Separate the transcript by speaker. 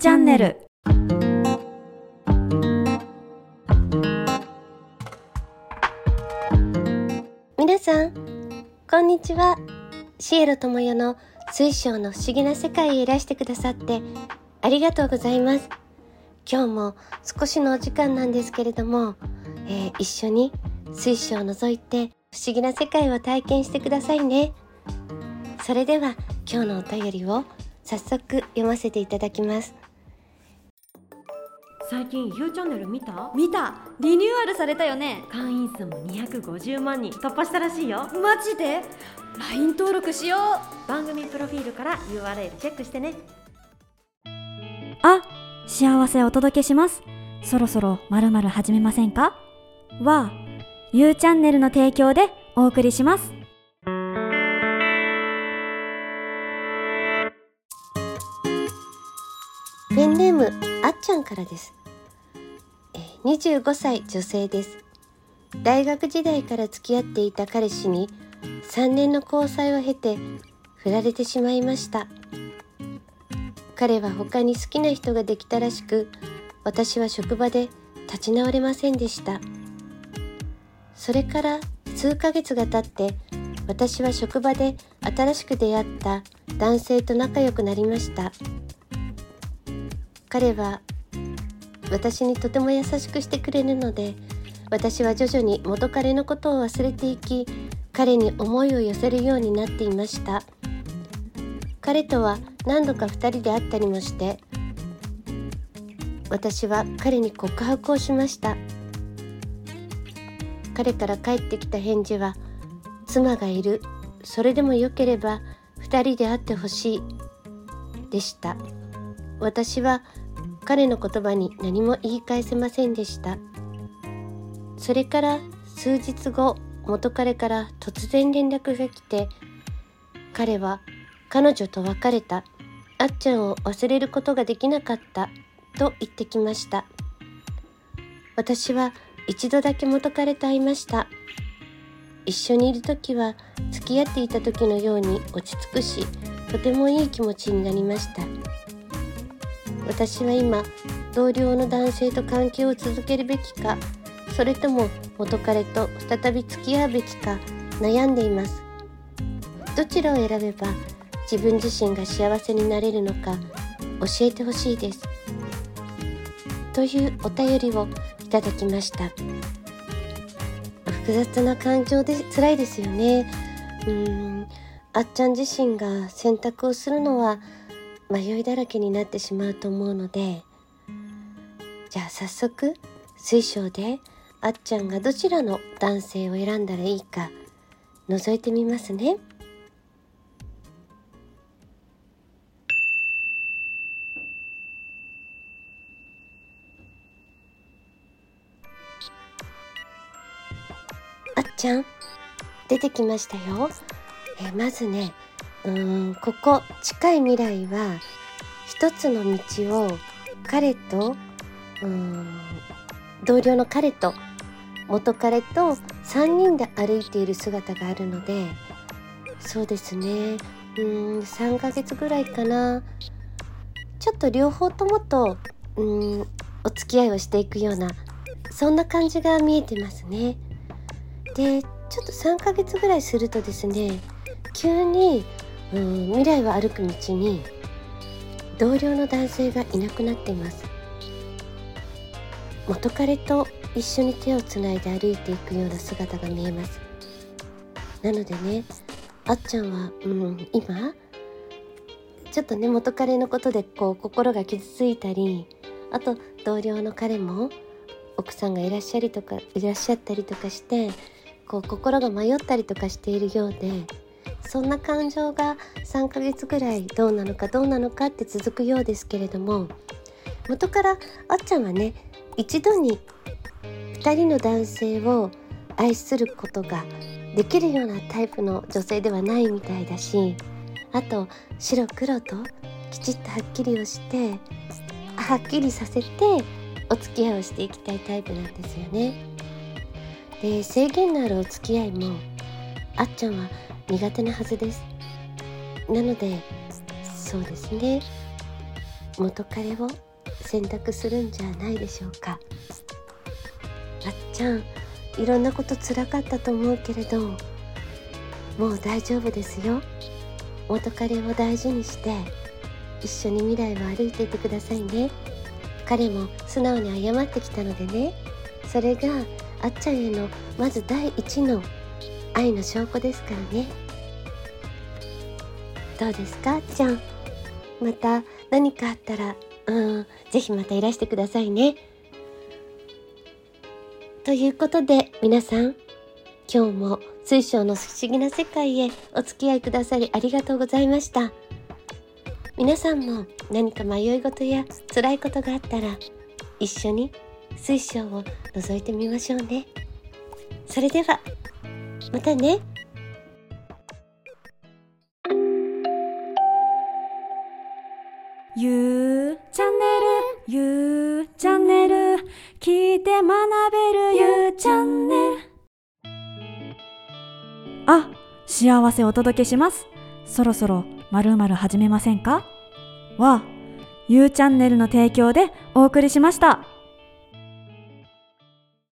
Speaker 1: チャンネル。
Speaker 2: 皆さんこんにちは。シエロ智代の水晶の不思議な世界へいらしてくださってありがとうございます。今日も少しのお時間なんですけれども、えー、一緒に水晶を覗いて不思議な世界を体験してくださいね。それでは今日のお便りを早速読ませていただきます。
Speaker 3: 最近 U チャンネル見た？
Speaker 1: 見た。リニューアルされたよね。
Speaker 3: 会員数も250万人突破したらしいよ。
Speaker 1: マジで？LINE 登録しよう。
Speaker 3: 番組プロフィールから URL チェックしてね。
Speaker 4: あ、幸せお届けします。そろそろまるまる始めませんか？は、ゆうチャンネルの提供でお送りします。
Speaker 2: ペンネームあっちゃんからです。えー25歳女性です。大学時代から付き合っていた彼氏に3年の交際を経て振られてしまいました。彼は他に好きな人ができたらしく私は職場で立ち直れませんでした。それから数ヶ月が経って私は職場で新しく出会った男性と仲良くなりました。彼は私にとても優しくしてくれるので私は徐々に元彼のことを忘れていき彼に思いを寄せるようになっていました。彼とは何度か2人で会ったりもして私は彼に告白をしました。彼から返ってきた返事は「妻がいるそれでもよければ2人で会ってほしい」でした。私は彼の言葉に何も言い返せませんでした。それから数日後元彼から突然連絡が来て彼は彼女と別れた。あっちゃんを忘れることができなかった。と言ってきました。私は一度だけ元彼と会いました。一緒にいる時は付き合っていた時のように落ち着くしとてもいい気持ちになりました。私は今同僚の男性と関係を続けるべきかそれとも元彼と再び付き合うべきか悩んでいます。どちらを選べば自分自身が幸せになれるのか教えてほしいです。というお便りをいただきました。複雑な感情で辛いですよね。うーん。あっちゃん自身が選択をするのは迷いだらけになってしまうと思うのでじゃあ早速水晶であっちゃんがどちらの男性を選んだらいいか覗いてみますね。あっちゃん出てきましたよ。えまずねうーんここ近い未来は一つの道を彼とうーん同僚の彼と元彼と3人で歩いている姿があるのでそうですね。うーん3ヶ月ぐらいかな。ちょっと両方ともとうーんお付き合いをしていくようなそんな感じが見えてますね。でちょっと3ヶ月ぐらいするとですね急にうん未来を歩く道に同僚の男性がいなくなっています。元彼と一緒に手をつないで歩いていくような姿が見えます。なのでねあっちゃんは、うん、今ちょっとね元彼のことでこう心が傷ついたりあと同僚の彼も奥さんがいらっしゃりとかいらっしゃったりとかしてこう心が迷ったりとかしているようでそんな感情が3ヶ月ぐらいどうなのかどうなのかって続くようですけれども元からあっちゃんはね一度に2人の男性を愛することができるようなタイプの女性ではないみたいだしあと白黒ときちっとはっきりをしてはっきりさせてお付き合いをしていきたいタイプなんですよね。で制限のあるお付き合いもあっちゃんは苦手なはずです。なのでそうですね。元彼を選択するんじゃないでしょうか。あっちゃんいろんなことつらかったと思うけれどもう大丈夫ですよ。元彼を大事にして一緒に未来を歩いていてくださいね。彼も素直に謝ってきたのでね。それがあっちゃんへのまず第一の愛の証拠ですからね。どうですかちゃん？また何かあったらうんぜひまたいらしてくださいね。ということで皆さん今日も水晶の不思議な世界へお付き合いくださりありがとうございました。皆さんも何か迷い事や辛いことがあったら一緒に水晶を覗いてみましょうね。それではまたね。
Speaker 4: ゆうチャンネルゆうチャンネル聞いて学べるゆうチャンネル。あ幸せお届けします。そろそろまるまる始めませんか？はゆうチャンネルの提供でお送りしました。